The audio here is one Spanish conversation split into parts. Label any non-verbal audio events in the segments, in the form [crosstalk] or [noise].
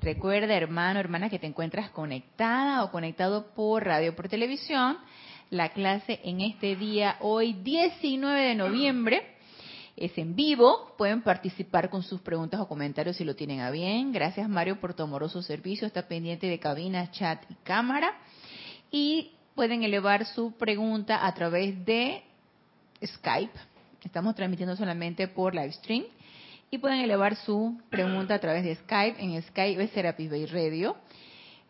Recuerda, hermano, hermana, que te encuentras conectada o conectado por radio, por televisión. La clase en este día, hoy 19 de noviembre, es en vivo. Pueden participar con sus preguntas o comentarios si lo tienen a bien. Gracias, Mario, por tu amoroso servicio. Está pendiente de cabina, chat y cámara. Y pueden elevar su pregunta a través de Skype. Estamos transmitiendo solamente por live stream y pueden elevar su pregunta a través de Skype. En Skype es Serapis Bay Radio.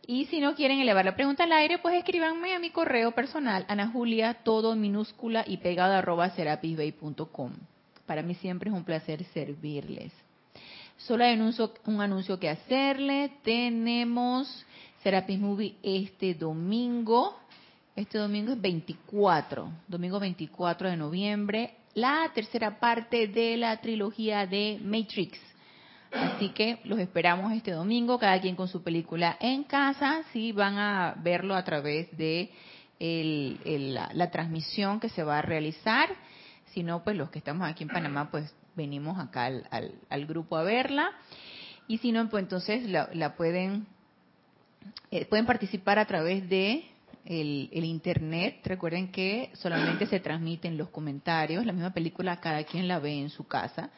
Y si no quieren elevar la pregunta al aire, pues escríbanme a mi correo personal, Ana Julia, todo en minúscula y pegado arroba serapisbay.com. Para mí siempre es un placer servirles. Solo hay un anuncio, un anuncio que hacerle. Tenemos Serapis Movie este domingo. Este domingo es 24, domingo 24 de noviembre, la tercera parte de la trilogía de Matrix. Así que los esperamos este domingo, cada quien con su película en casa, si van a verlo a través de el- la, la transmisión que se va a realizar. Si no, pues los que estamos aquí en Panamá, pues venimos acá al, al- al grupo a verla. Y si no, pues entonces la, la pueden, eh, pueden participar a través de el, el internet. Recuerden que solamente se transmiten los comentarios. La misma película cada quien la ve en su casa.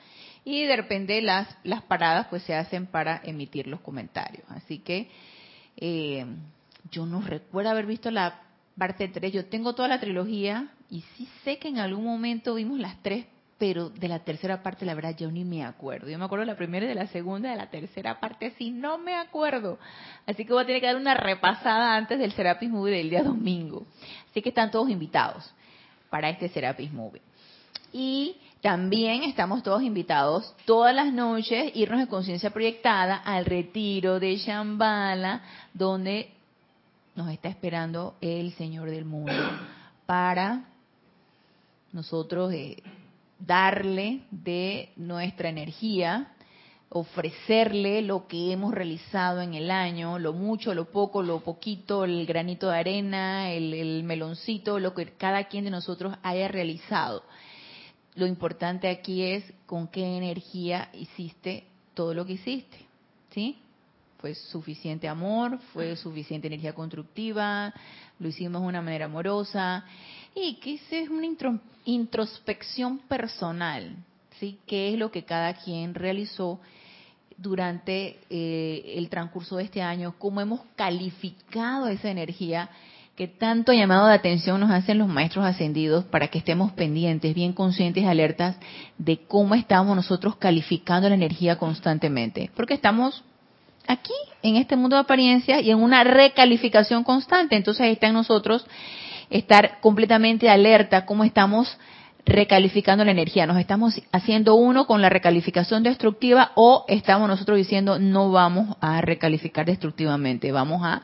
Y de repente las, las paradas pues se hacen para emitir los comentarios. Así que eh, yo no recuerdo haber visto la parte 3. Yo tengo toda la trilogía y sí sé que en algún momento vimos las tres, pero de la tercera parte la verdad yo ni me acuerdo. Yo me acuerdo de la primera y de la segunda, de la tercera parte sí no me acuerdo. Así que voy a tener que dar una repasada antes del Serapis Movie del día domingo. Así que están todos invitados para este Serapis Movie. Y también estamos todos invitados todas las noches irnos de conciencia proyectada al retiro de Shambhala, donde nos está esperando el Señor del mundo para nosotros eh, darle de nuestra energía, ofrecerle lo que hemos realizado en el año, lo mucho, lo poco, lo poquito, el granito de arena, el, el meloncito, lo que cada quien de nosotros haya realizado. Lo importante aquí es con qué energía hiciste todo lo que hiciste, ¿sí? Fue suficiente amor, fue suficiente energía constructiva, lo hicimos de una manera amorosa y es una intro- introspección personal, ¿sí? ¿Qué es lo que cada quien realizó durante eh, el transcurso de este año? ¿Cómo hemos calificado esa energía? que tanto llamado de atención nos hacen los maestros ascendidos para que estemos pendientes, bien conscientes alertas de cómo estamos nosotros calificando la energía constantemente. Porque estamos aquí, en este mundo de apariencia y en una recalificación constante. Entonces ahí está en nosotros estar completamente alerta cómo estamos recalificando la energía. Nos estamos haciendo uno con la recalificación destructiva o estamos nosotros diciendo no vamos a recalificar destructivamente, vamos a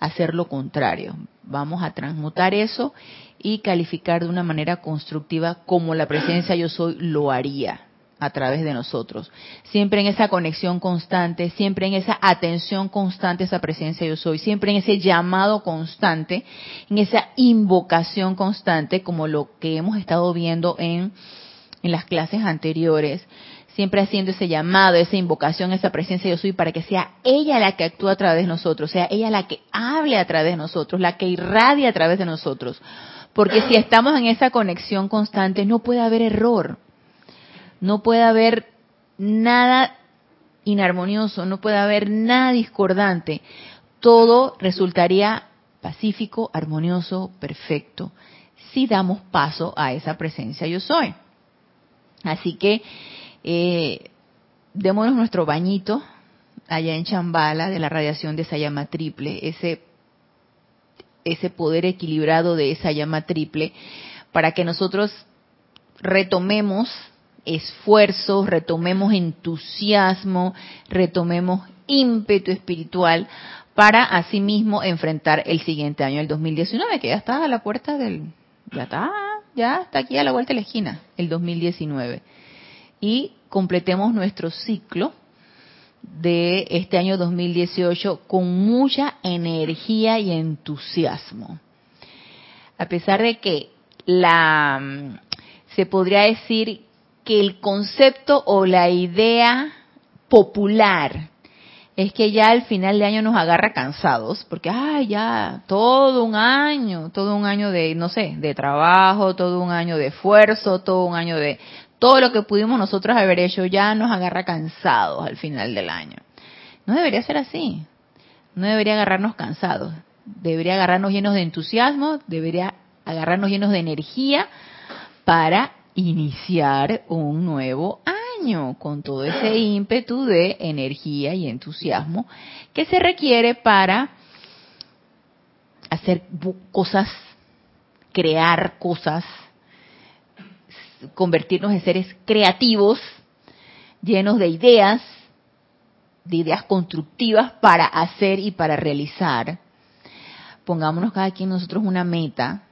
hacer lo contrario. Vamos a transmutar eso y calificar de una manera constructiva como la presencia yo soy lo haría a través de nosotros. Siempre en esa conexión constante, siempre en esa atención constante esa presencia yo soy, siempre en ese llamado constante, en esa invocación constante como lo que hemos estado viendo en, en las clases anteriores, siempre haciendo ese llamado, esa invocación, esa presencia yo soy para que sea ella la que actúa a través de nosotros, sea ella la que hable a través de nosotros, la que irradia a través de nosotros. Porque si estamos en esa conexión constante, no puede haber error, no puede haber nada inarmonioso, no puede haber nada discordante. Todo resultaría pacífico, armonioso, perfecto, si damos paso a esa presencia yo soy. Así que eh, démonos nuestro bañito allá en Chambala de la radiación de esa llama triple, ese, ese poder equilibrado de esa llama triple, para que nosotros retomemos esfuerzos, retomemos entusiasmo, retomemos ímpetu espiritual para asimismo enfrentar el siguiente año, el 2019, que ya está a la puerta del, ya está, ya está aquí a la vuelta de la esquina, el 2019. Y completemos nuestro ciclo de este año 2018 con mucha energía y entusiasmo. A pesar de que la se podría decir que el concepto o la idea popular es que ya al final de año nos agarra cansados, porque ay, ya todo un año, todo un año de no sé, de trabajo, todo un año de esfuerzo, todo un año de todo lo que pudimos nosotros haber hecho ya nos agarra cansados al final del año. No debería ser así. No debería agarrarnos cansados. Debería agarrarnos llenos de entusiasmo, debería agarrarnos llenos de energía para iniciar un nuevo año con todo ese ímpetu de energía y entusiasmo que se requiere para hacer cosas, crear cosas, convertirnos en seres creativos, llenos de ideas, de ideas constructivas para hacer y para realizar. Pongámonos cada quien nosotros una meta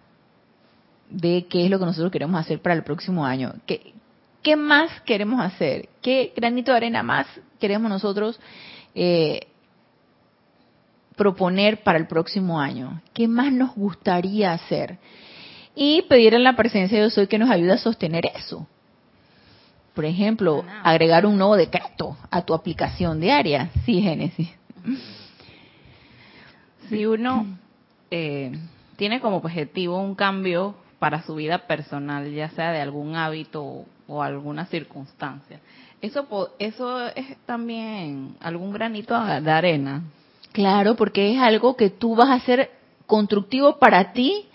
de qué es lo que nosotros queremos hacer para el próximo año. ¿Qué, qué más queremos hacer? ¿Qué granito de arena más queremos nosotros eh, proponer para el próximo año? ¿Qué más nos gustaría hacer? y pedir en la presencia de Yo Soy que nos ayude a sostener eso. Por ejemplo, agregar un nuevo decreto a tu aplicación diaria. Sí, Génesis. Si uno eh, tiene como objetivo un cambio para su vida personal, ya sea de algún hábito o alguna circunstancia, eso, eso es también algún granito de arena. Claro, porque es algo que tú vas a hacer constructivo para ti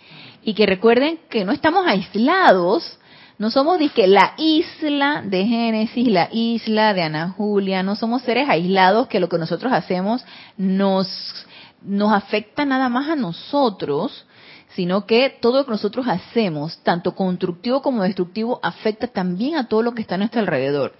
y que recuerden que no estamos aislados, no somos que la isla de Génesis, la isla de Ana Julia, no somos seres aislados que lo que nosotros hacemos nos, nos afecta nada más a nosotros, sino que todo lo que nosotros hacemos, tanto constructivo como destructivo, afecta también a todo lo que está a nuestro alrededor.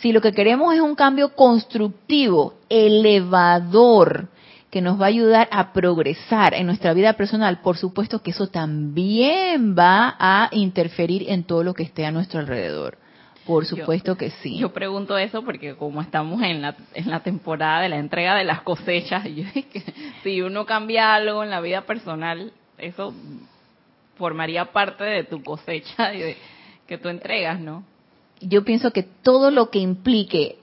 Si lo que queremos es un cambio constructivo, elevador, que nos va a ayudar a progresar en nuestra vida personal, por supuesto que eso también va a interferir en todo lo que esté a nuestro alrededor. Por supuesto que sí. Yo pregunto eso porque como estamos en la, en la temporada de la entrega de las cosechas, [laughs] yo si uno cambia algo en la vida personal, eso formaría parte de tu cosecha y que tú entregas, ¿no? Yo pienso que todo lo que implique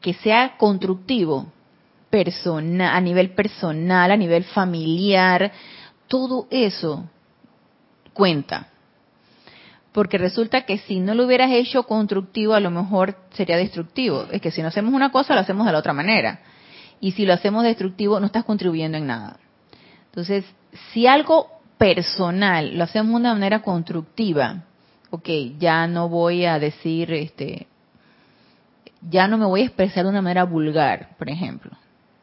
que sea constructivo persona, a nivel personal, a nivel familiar, todo eso cuenta. Porque resulta que si no lo hubieras hecho constructivo, a lo mejor sería destructivo. Es que si no hacemos una cosa, lo hacemos de la otra manera. Y si lo hacemos destructivo, no estás contribuyendo en nada. Entonces, si algo personal lo hacemos de una manera constructiva, ok, ya no voy a decir, este, ya no me voy a expresar de una manera vulgar, por ejemplo.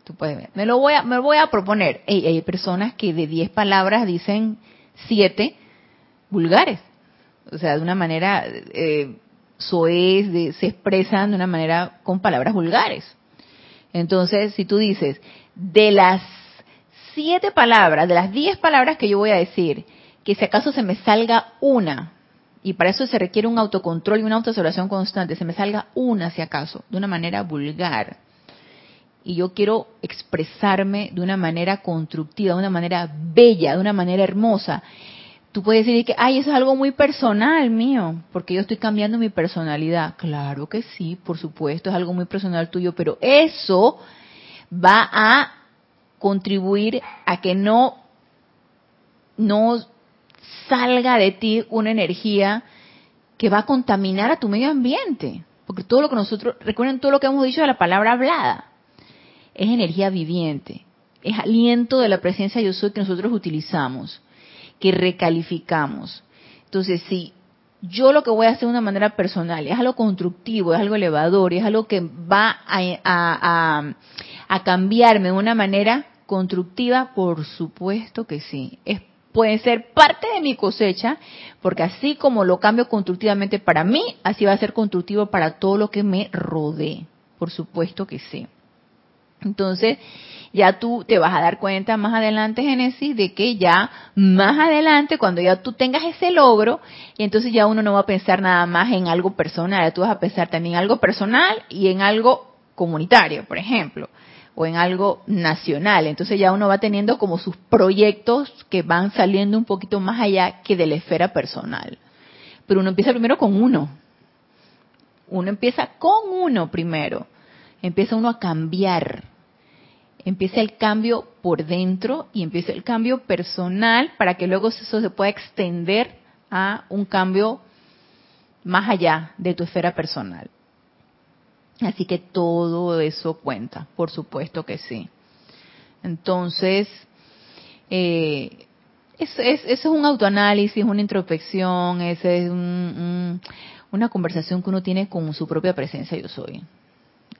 Tú puedes ver. Me lo voy a, me voy a proponer. hay personas que de 10 palabras dicen 7 vulgares. O sea, de una manera eh, soez, se expresan de una manera con palabras vulgares. Entonces, si tú dices, de las siete palabras, de las 10 palabras que yo voy a decir, que si acaso se me salga una, y para eso se requiere un autocontrol y una autoobservación constante, se me salga una si acaso, de una manera vulgar, y yo quiero expresarme de una manera constructiva, de una manera bella, de una manera hermosa, tú puedes decir que, ay, eso es algo muy personal mío, porque yo estoy cambiando mi personalidad. Claro que sí, por supuesto, es algo muy personal tuyo, pero eso va a contribuir a que no, no salga de ti una energía que va a contaminar a tu medio ambiente. Porque todo lo que nosotros, recuerden todo lo que hemos dicho de la palabra hablada es energía viviente, es aliento de la presencia yo soy que nosotros utilizamos, que recalificamos. Entonces, si yo lo que voy a hacer de una manera personal es algo constructivo, es algo elevador, es algo que va a, cambiarme de una manera constructiva, por supuesto que sí. Es, puede ser parte de mi cosecha, porque así como lo cambio constructivamente para mí, así va a ser constructivo para todo lo que me rodee. Por supuesto que sí. Entonces, ya tú te vas a dar cuenta más adelante, Génesis, de que ya más adelante, cuando ya tú tengas ese logro, y entonces ya uno no va a pensar nada más en algo personal, tú vas a pensar también en algo personal y en algo comunitario, por ejemplo, o en algo nacional. Entonces ya uno va teniendo como sus proyectos que van saliendo un poquito más allá que de la esfera personal. Pero uno empieza primero con uno. Uno empieza con uno primero. Empieza uno a cambiar empieza el cambio por dentro y empieza el cambio personal para que luego eso se pueda extender a un cambio más allá de tu esfera personal. Así que todo eso cuenta, por supuesto que sí. Entonces, eh, eso, es, un autoanálisis, una introspección, esa es una conversación que uno tiene con su propia presencia yo soy.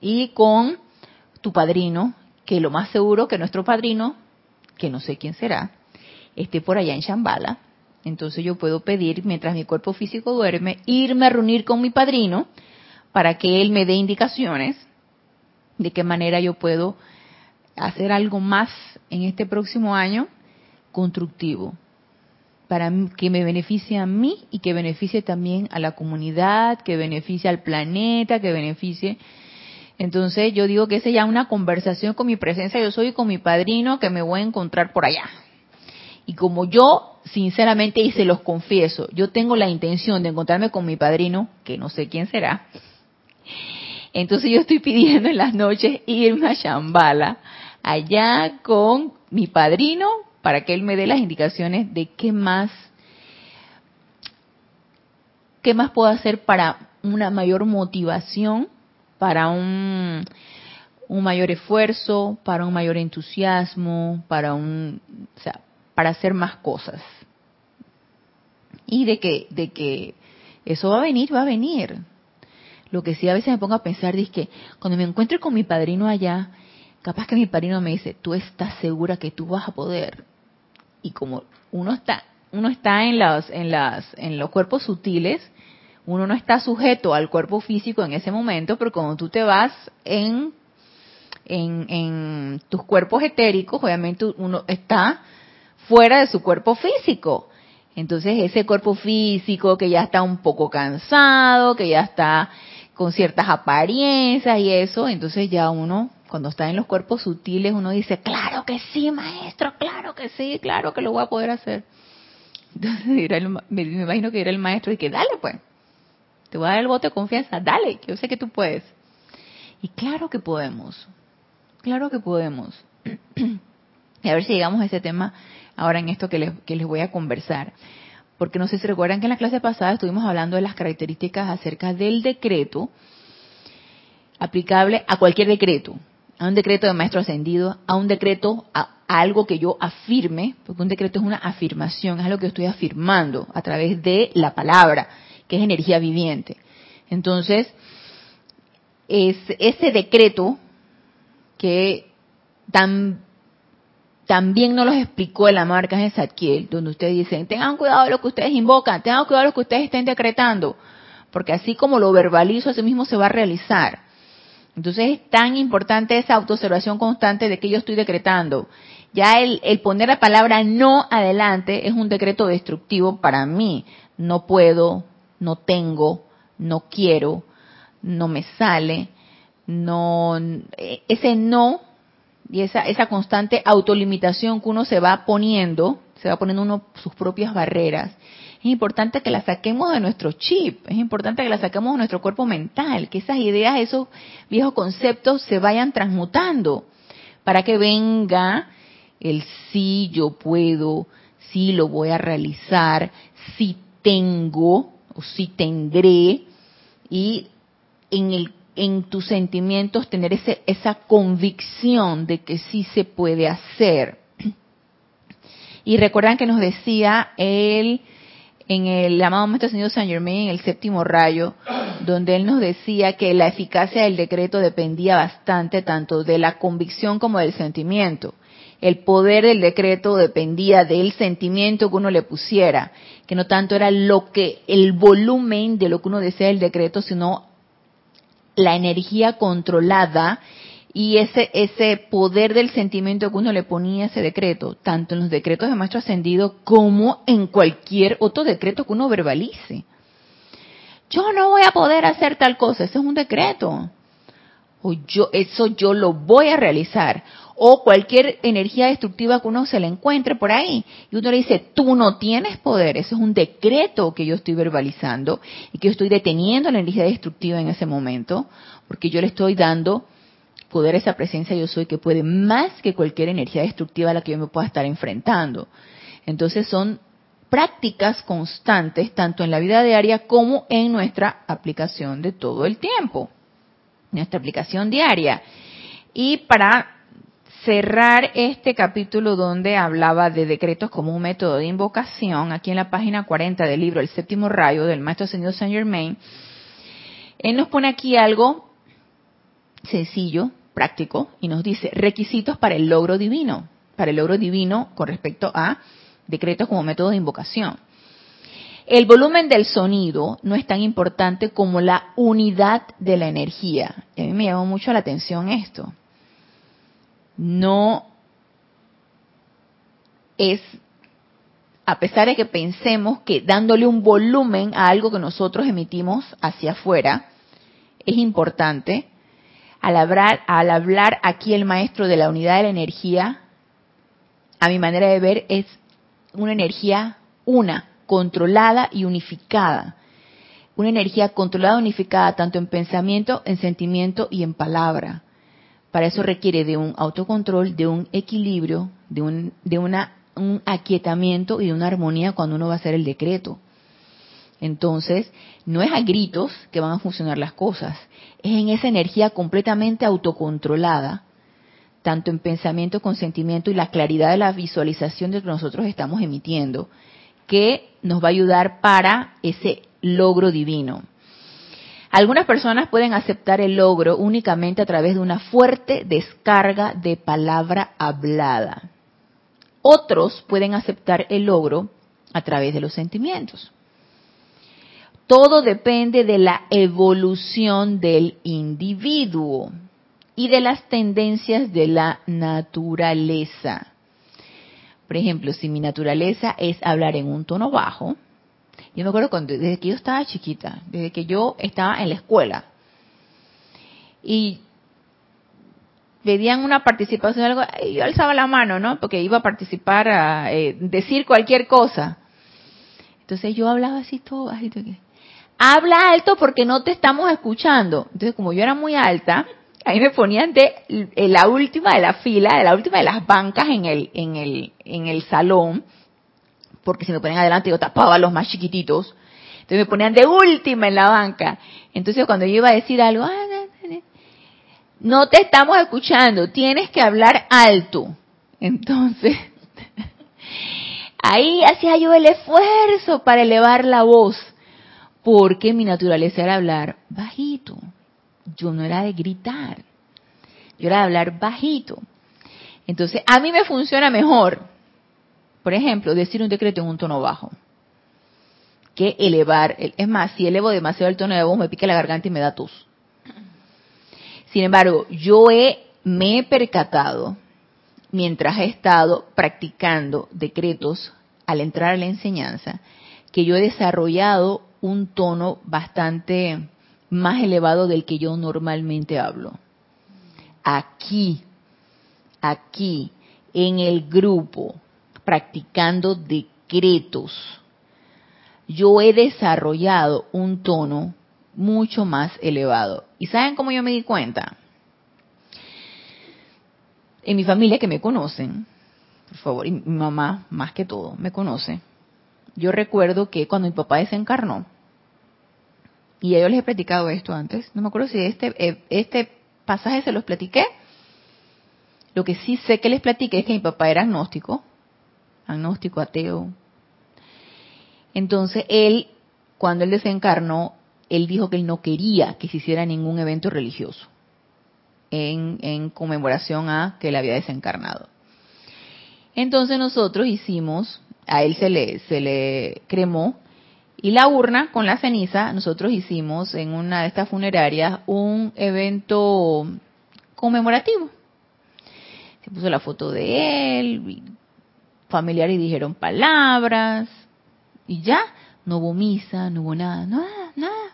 Y con tu padrino, que lo más seguro que nuestro padrino, que no sé quién será, esté por allá en Shambhala. Entonces yo puedo pedir, mientras mi cuerpo físico duerme, irme a reunir con mi padrino para que él me dé indicaciones de qué manera yo puedo hacer algo más en este próximo año constructivo para que me beneficie a mí y que beneficie también a la comunidad, que beneficie al planeta, que beneficie entonces yo digo que esa ya una conversación con mi presencia, yo soy con mi padrino que me voy a encontrar por allá. Y como yo, sinceramente, y se los confieso, yo tengo la intención de encontrarme con mi padrino, que no sé quién será, entonces yo estoy pidiendo en las noches irme a Shambhala, allá con mi padrino, para que él me dé las indicaciones de qué más, qué más puedo hacer para una mayor motivación para un, un mayor esfuerzo, para un mayor entusiasmo, para un, o sea, para hacer más cosas. Y de que, de que eso va a venir, va a venir. Lo que sí a veces me pongo a pensar es que cuando me encuentre con mi padrino allá, capaz que mi padrino me dice, tú estás segura que tú vas a poder. Y como uno está, uno está en las, en las, en los cuerpos sutiles, uno no está sujeto al cuerpo físico en ese momento, pero cuando tú te vas en, en, tus cuerpos etéricos, obviamente uno está fuera de su cuerpo físico. Entonces ese cuerpo físico que ya está un poco cansado, que ya está con ciertas apariencias y eso, entonces ya uno, cuando está en los cuerpos sutiles, uno dice, claro que sí, maestro, claro que sí, claro que lo voy a poder hacer. [laughs] Entonces me, imagino que era el maestro y que dale pues, te voy a dar el voto de confianza, dale, yo sé que tú puedes. Y claro que podemos, claro que podemos. [clears throat] y a ver si llegamos a ese tema ahora en esto que les, que les voy a conversar. Porque no sé si recuerdan que en la clase pasada estuvimos hablando de las características acerca del decreto aplicable a cualquier decreto, a un decreto de maestro ascendido, a un decreto, a, a, algo que yo afirme, porque un decreto es una afirmación, es algo que estoy afirmando a través de la palabra que es energía viviente. Entonces, es ese decreto que tan, también nos lo explicó el marca de Zadkiel, donde ustedes dicen, tengan cuidado de lo que ustedes invocan, tengan cuidado de lo que ustedes estén decretando, porque así como lo verbalizo, así mismo se va a realizar. Entonces es tan importante esa autoobservación constante de que yo estoy decretando. Ya el, el, poner la palabra no adelante es un decreto destructivo para mí. No puedo, no tengo, no quiero, no me sale, no, ese no y esa, esa constante autolimitación que uno se va poniendo, se va poniendo uno sus propias barreras, es importante que la saquemos de nuestro chip, es importante que la saquemos de nuestro cuerpo mental, que esas ideas, esos viejos conceptos se vayan transmutando para que venga el sí yo puedo, sí lo voy a realizar, sí tengo, o sí tendré, y en, el, en tus sentimientos tener ese, esa convicción de que sí se puede hacer. Y recuerdan que nos decía él en el amado Maestro Señor Saint Germain, en el séptimo rayo, donde él nos decía que la eficacia del decreto dependía bastante tanto de la convicción como del sentimiento el poder del decreto dependía del sentimiento que uno le pusiera, que no tanto era lo que el volumen de lo que uno desea del decreto, sino la energía controlada y ese, ese poder del sentimiento que uno le ponía a ese decreto, tanto en los decretos de Maestro Ascendido como en cualquier otro decreto que uno verbalice. Yo no voy a poder hacer tal cosa, ese es un decreto. O yo, eso yo lo voy a realizar. O cualquier energía destructiva que uno se le encuentre por ahí. Y uno le dice, tú no tienes poder. Ese es un decreto que yo estoy verbalizando y que yo estoy deteniendo la energía destructiva en ese momento. Porque yo le estoy dando poder esa presencia yo soy que puede más que cualquier energía destructiva a la que yo me pueda estar enfrentando. Entonces son prácticas constantes tanto en la vida diaria como en nuestra aplicación de todo el tiempo, nuestra aplicación diaria. Y para cerrar este capítulo donde hablaba de decretos como un método de invocación, aquí en la página 40 del libro El séptimo rayo del maestro señor Saint Germain, él nos pone aquí algo sencillo, práctico, y nos dice requisitos para el logro divino, para el logro divino con respecto a decretos como método de invocación. El volumen del sonido no es tan importante como la unidad de la energía. a mí me llamó mucho la atención esto. No es, a pesar de que pensemos que dándole un volumen a algo que nosotros emitimos hacia afuera es importante, al hablar, al hablar aquí el maestro de la unidad de la energía, a mi manera de ver, es una energía una, controlada y unificada. Una energía controlada y unificada tanto en pensamiento, en sentimiento y en palabra. Para eso requiere de un autocontrol, de un equilibrio, de un, de una, un aquietamiento y de una armonía cuando uno va a hacer el decreto. Entonces, no es a gritos que van a funcionar las cosas, es en esa energía completamente autocontrolada, tanto en pensamiento, consentimiento y la claridad de la visualización de lo que nosotros estamos emitiendo, que nos va a ayudar para ese logro divino. Algunas personas pueden aceptar el logro únicamente a través de una fuerte descarga de palabra hablada. Otros pueden aceptar el logro a través de los sentimientos. Todo depende de la evolución del individuo y de las tendencias de la naturaleza. Por ejemplo, si mi naturaleza es hablar en un tono bajo, yo me acuerdo cuando, desde que yo estaba chiquita, desde que yo estaba en la escuela, y pedían una participación, algo, yo alzaba la mano, ¿no? Porque iba a participar, a eh, decir cualquier cosa. Entonces yo hablaba así todo, así todo habla alto porque no te estamos escuchando. Entonces, como yo era muy alta, ahí me ponían de la última de la fila, de la última de las bancas en el, en el, en el salón, porque si me ponían adelante yo tapaba a los más chiquititos. Entonces me ponían de última en la banca. Entonces cuando yo iba a decir algo, ah, no te estamos escuchando, tienes que hablar alto. Entonces, [laughs] ahí hacía yo el esfuerzo para elevar la voz porque mi naturaleza era hablar bajito. Yo no era de gritar, yo era de hablar bajito. Entonces, a mí me funciona mejor, por ejemplo, decir un decreto en un tono bajo, que elevar. Es más, si elevo demasiado el tono de voz, me pica la garganta y me da tos. Sin embargo, yo he, me he percatado, mientras he estado practicando decretos al entrar a la enseñanza, que yo he desarrollado un tono bastante más elevado del que yo normalmente hablo. Aquí, aquí, en el grupo, practicando decretos, yo he desarrollado un tono mucho más elevado. ¿Y saben cómo yo me di cuenta? En mi familia que me conocen, por favor, y mi mamá más que todo me conoce, yo recuerdo que cuando mi papá desencarnó, y yo les he platicado esto antes, no me acuerdo si este, eh, este pasaje se los platiqué, lo que sí sé que les platiqué es que mi papá era agnóstico, agnóstico, ateo. Entonces él, cuando él desencarnó, él dijo que él no quería que se hiciera ningún evento religioso en, en conmemoración a que él había desencarnado. Entonces nosotros hicimos a él se le, se le cremó y la urna con la ceniza, nosotros hicimos en una de estas funerarias un evento conmemorativo. Se puso la foto de él, familiares dijeron palabras, y ya, no hubo misa, no hubo nada, nada, nada.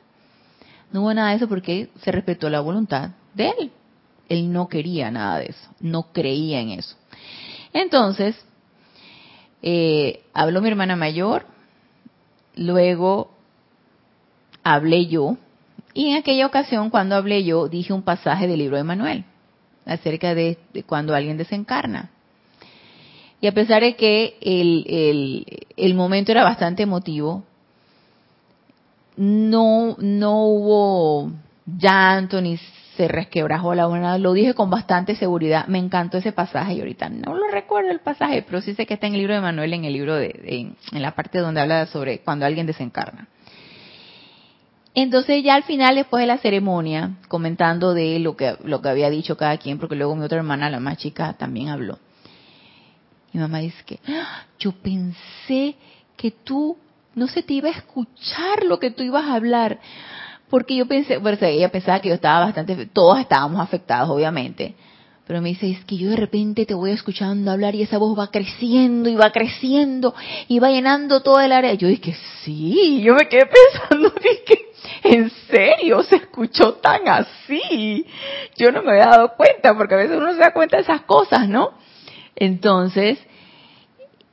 No hubo nada de eso porque se respetó la voluntad de él. Él no quería nada de eso, no creía en eso. Entonces, eh, habló mi hermana mayor, luego hablé yo, y en aquella ocasión cuando hablé yo dije un pasaje del libro de Manuel acerca de, cuando alguien desencarna. Y a pesar de que el, el, el momento era bastante emotivo, no, no hubo llanto ni se resquebrajó la una, lo dije con bastante seguridad, me encantó ese pasaje y ahorita no lo recuerdo el pasaje, pero sí sé que está en el libro de Manuel, en el libro de, en la parte donde habla sobre cuando alguien desencarna. Entonces ya al final, después de la ceremonia, comentando de lo que, lo que había dicho cada quien, porque luego mi otra hermana, la más chica, también habló. Mi mamá dice que, ¡Ah! yo pensé que tú no se te iba a escuchar lo que tú ibas a hablar porque yo pensé, bueno, ella pensaba que yo estaba bastante, todos estábamos afectados, obviamente. Pero me dice, es que yo de repente te voy escuchando hablar y esa voz va creciendo y va creciendo y va llenando todo el área. Yo dije, sí, yo me quedé pensando, [laughs] dije, ¿en serio se escuchó tan así? Yo no me había dado cuenta, porque a veces uno se da cuenta de esas cosas, ¿no? Entonces,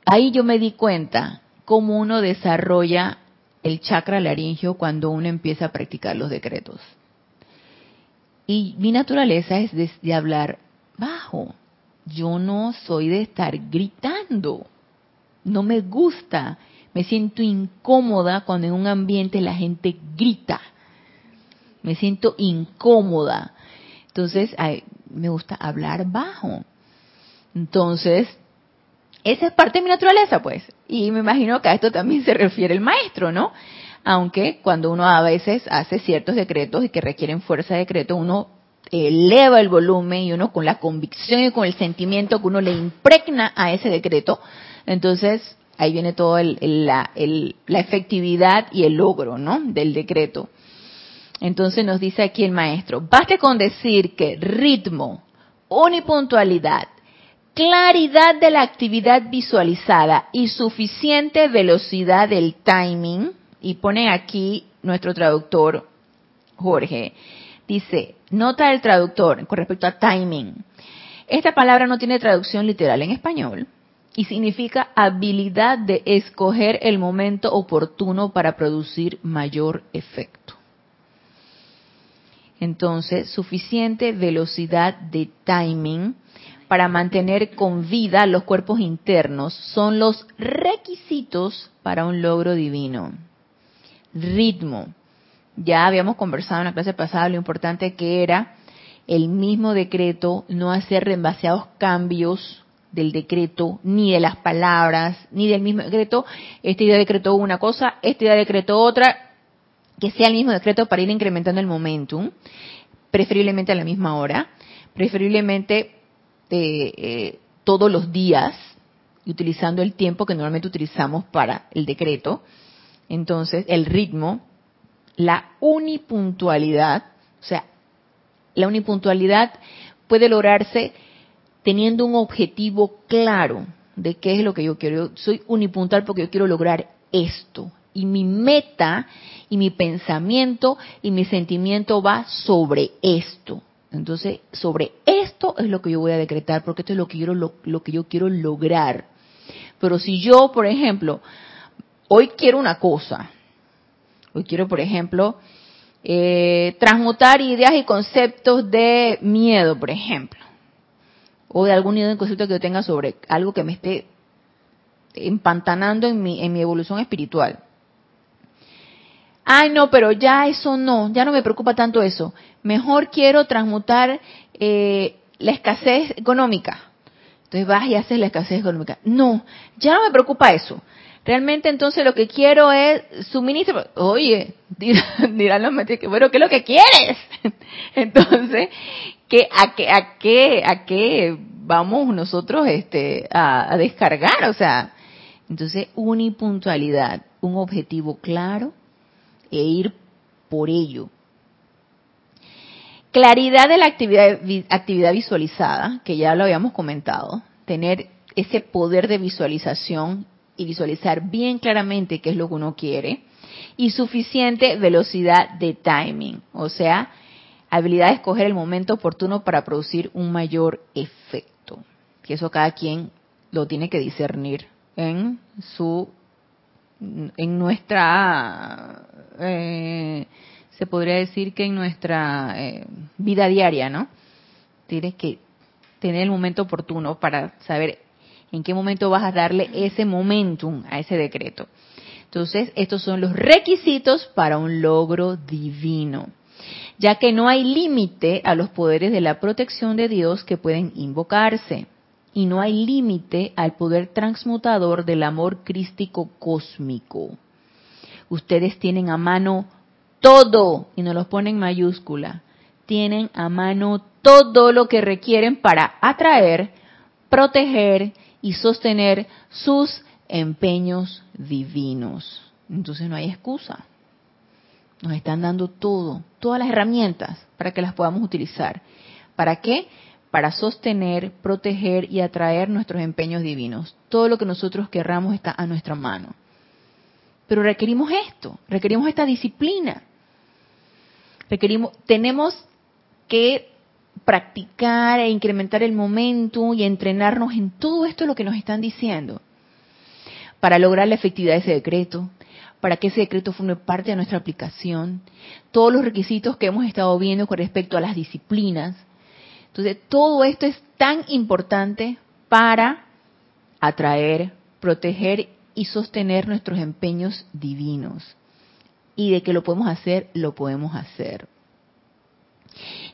ahí yo me di cuenta cómo uno desarrolla el chakra laringio cuando uno empieza a practicar los decretos. Y mi naturaleza es de, hablar bajo. Yo no soy de estar gritando. No me gusta. Me siento incómoda cuando en un ambiente la gente grita. Me siento incómoda. Entonces, me gusta hablar bajo. Entonces, esa es parte de mi naturaleza, pues. Y me imagino que a esto también se refiere el maestro, ¿no? Aunque cuando uno a veces hace ciertos decretos y que requieren fuerza de decreto, uno eleva el volumen y uno con la convicción y con el sentimiento que uno le impregna a ese decreto, entonces ahí viene toda la, la efectividad y el logro, ¿no? Del decreto. Entonces nos dice aquí el maestro, baste con decir que ritmo, unipuntualidad, claridad de la actividad visualizada y suficiente velocidad del timing, y pone aquí nuestro traductor Jorge, dice, nota del traductor con respecto a timing. Esta palabra no tiene traducción literal en español y significa habilidad de escoger el momento oportuno para producir mayor efecto. Entonces, suficiente velocidad de timing para mantener con vida los cuerpos internos son los requisitos para un logro divino. Ritmo. Ya habíamos conversado en la clase pasada lo importante que era el mismo decreto, no hacer demasiados cambios del decreto, ni de las palabras, ni del mismo decreto. Este día decretó una cosa, este día decretó otra, que sea el mismo decreto para ir incrementando el momentum, preferiblemente a la misma hora, preferiblemente eh, todos los días, utilizando el tiempo que normalmente utilizamos para el decreto. Entonces, el ritmo, la unipuntualidad, o sea, la unipuntualidad puede lograrse teniendo un objetivo claro de qué es lo que yo quiero. Yo soy unipuntual porque yo quiero lograr esto. Y mi meta y mi pensamiento y mi sentimiento va sobre esto. Entonces, sobre esto es lo que yo voy a decretar, porque esto es lo que, quiero, lo, que yo quiero lograr. Pero si yo, por ejemplo, hoy quiero una cosa, hoy quiero, por ejemplo, eh, transmutar ideas y conceptos de miedo, por ejemplo, o de algún idea y concepto que yo tenga sobre algo que me esté empantanando en mi, en mi evolución espiritual. Ay, no, pero ya eso no, ya no me preocupa tanto eso mejor quiero transmutar eh, la escasez económica. Entonces vas y haces la escasez económica. No, ya no me preocupa eso. Realmente entonces lo que quiero es suministro. Oye, dirán [laughs] los que bueno, ¿qué es lo que quieres? [laughs] Entonces, ¿qué, a, qué, ¿a qué a qué vamos nosotros este, a, a descargar? O sea, entonces unipuntualidad, un objetivo claro e ir por ello Claridad de la actividad, actividad visualizada, que ya lo habíamos comentado, tener ese poder de visualización y visualizar bien claramente qué es lo que uno quiere. Y suficiente velocidad de timing, o sea, habilidad de escoger el momento oportuno para producir un mayor efecto. Que eso cada quien lo tiene que discernir en su, en nuestra, eh, se podría decir que en nuestra eh, vida diaria, ¿no? Tienes que tener el momento oportuno para saber en qué momento vas a darle ese momentum a ese decreto. Entonces, estos son los requisitos para un logro divino, ya que no hay límite a los poderes de la protección de Dios que pueden invocarse, y no hay límite al poder transmutador del amor crístico cósmico. Ustedes tienen a mano todo, y nos lo ponen en mayúscula, tienen a mano todo lo que requieren para atraer, proteger y sostener sus empeños divinos. Entonces no hay excusa. Nos están dando todo, todas las herramientas para que las podamos utilizar. ¿Para qué? Para sostener, proteger y atraer nuestros empeños divinos. Todo lo que nosotros querramos está a nuestra mano. Pero requerimos esto, requerimos esta disciplina. Requerimos, tenemos que practicar e incrementar el momento y entrenarnos en todo esto lo que nos están diciendo para lograr la efectividad de ese decreto, para que ese decreto forme parte de nuestra aplicación, todos los requisitos que hemos estado viendo con respecto a las disciplinas. Entonces, todo esto es tan importante para atraer, proteger y sostener nuestros empeños divinos. Y de que lo podemos hacer, lo podemos hacer.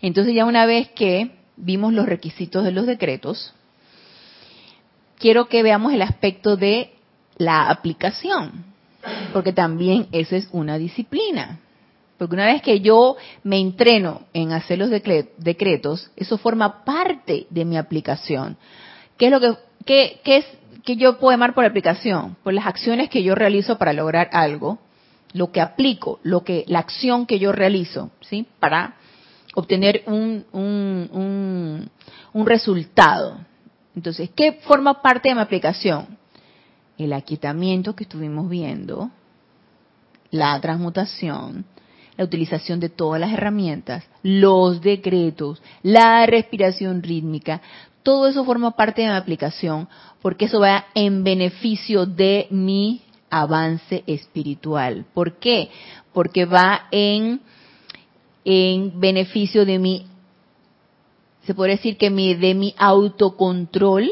Entonces ya una vez que vimos los requisitos de los decretos, quiero que veamos el aspecto de la aplicación, porque también eso es una disciplina. Porque una vez que yo me entreno en hacer los decretos, eso forma parte de mi aplicación. ¿Qué es lo que, qué, es que yo puedo llamar por aplicación? Por las acciones que yo realizo para lograr algo, lo que aplico, lo que, la acción que yo realizo, ¿sí? Para obtener un, un, un, resultado. Entonces, ¿qué forma parte de mi aplicación? El aquietamiento que estuvimos viendo, la transmutación, la utilización de todas las herramientas, los decretos, la respiración rítmica, todo eso forma parte de mi aplicación porque eso va en beneficio de mi avance espiritual. ¿Por qué? Porque va en en beneficio de mi, se puede decir que mi, de mi autocontrol,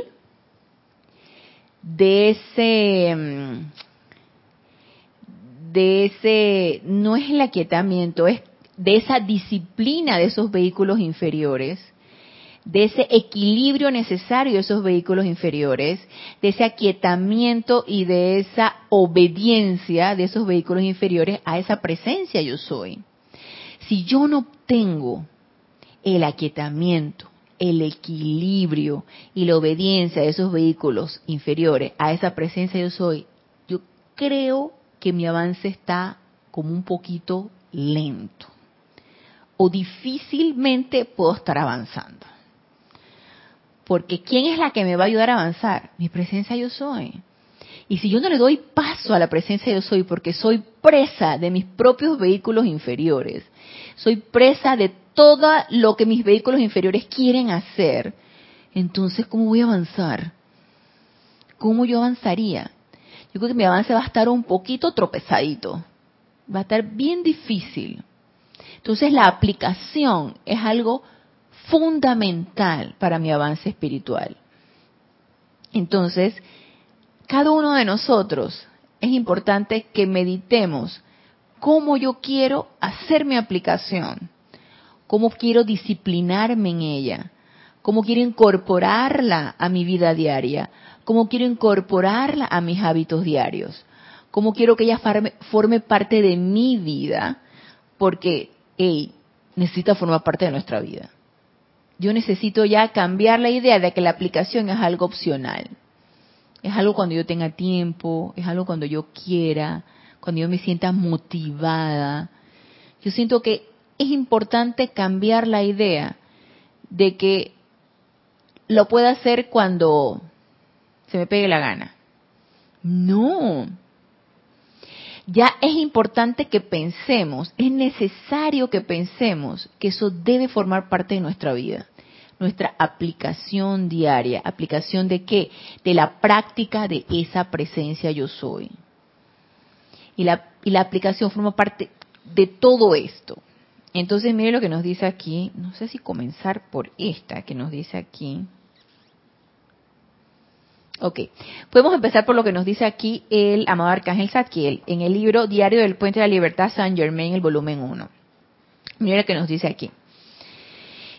de ese, mm, de ese, no es el aquietamiento, es de esa disciplina de esos vehículos inferiores, de ese equilibrio necesario de esos vehículos inferiores, de ese aquietamiento y de esa obediencia de esos vehículos inferiores a esa presencia yo soy. Si yo no obtengo el aquietamiento, el equilibrio y la obediencia de esos vehículos inferiores a esa presencia yo soy, yo creo que mi avance está como un poquito lento o difícilmente puedo estar avanzando. Porque ¿quién es la que me va a ayudar a avanzar? Mi presencia yo soy. Y si yo no le doy paso a la presencia yo soy porque soy presa de mis propios vehículos inferiores, soy presa de todo lo que mis vehículos inferiores quieren hacer, entonces ¿cómo voy a avanzar? ¿Cómo yo avanzaría? Yo creo que mi avance va a estar un poquito tropezadito, va a estar bien difícil. Entonces la aplicación es algo fundamental para mi avance espiritual. Entonces, cada uno de nosotros es importante que meditemos cómo yo quiero hacer mi aplicación, cómo quiero disciplinarme en ella, cómo quiero incorporarla a mi vida diaria, cómo quiero incorporarla a mis hábitos diarios, cómo quiero que ella forme, parte de mi vida, porque, hey, necesita formar parte de nuestra vida. Yo necesito ya cambiar la idea de que la aplicación es algo opcional. Es algo cuando yo tenga tiempo, es algo cuando yo quiera, cuando yo me sienta motivada. Yo siento que es importante cambiar la idea de que lo pueda hacer cuando se me pegue la gana. No. Ya es importante que pensemos, es necesario que pensemos que eso debe formar parte de nuestra vida, nuestra aplicación diaria. ¿Aplicación de qué? De la práctica de esa presencia yo soy. Y la, y la aplicación forma parte de todo esto. Entonces, mire lo que nos dice aquí. No sé si comenzar por esta que nos dice aquí. Ok, podemos empezar por lo que nos dice aquí el amado Arcángel Zadkiel en el libro Diario del Puente de la Libertad San Germain, el volumen 1. Mira lo que nos dice aquí.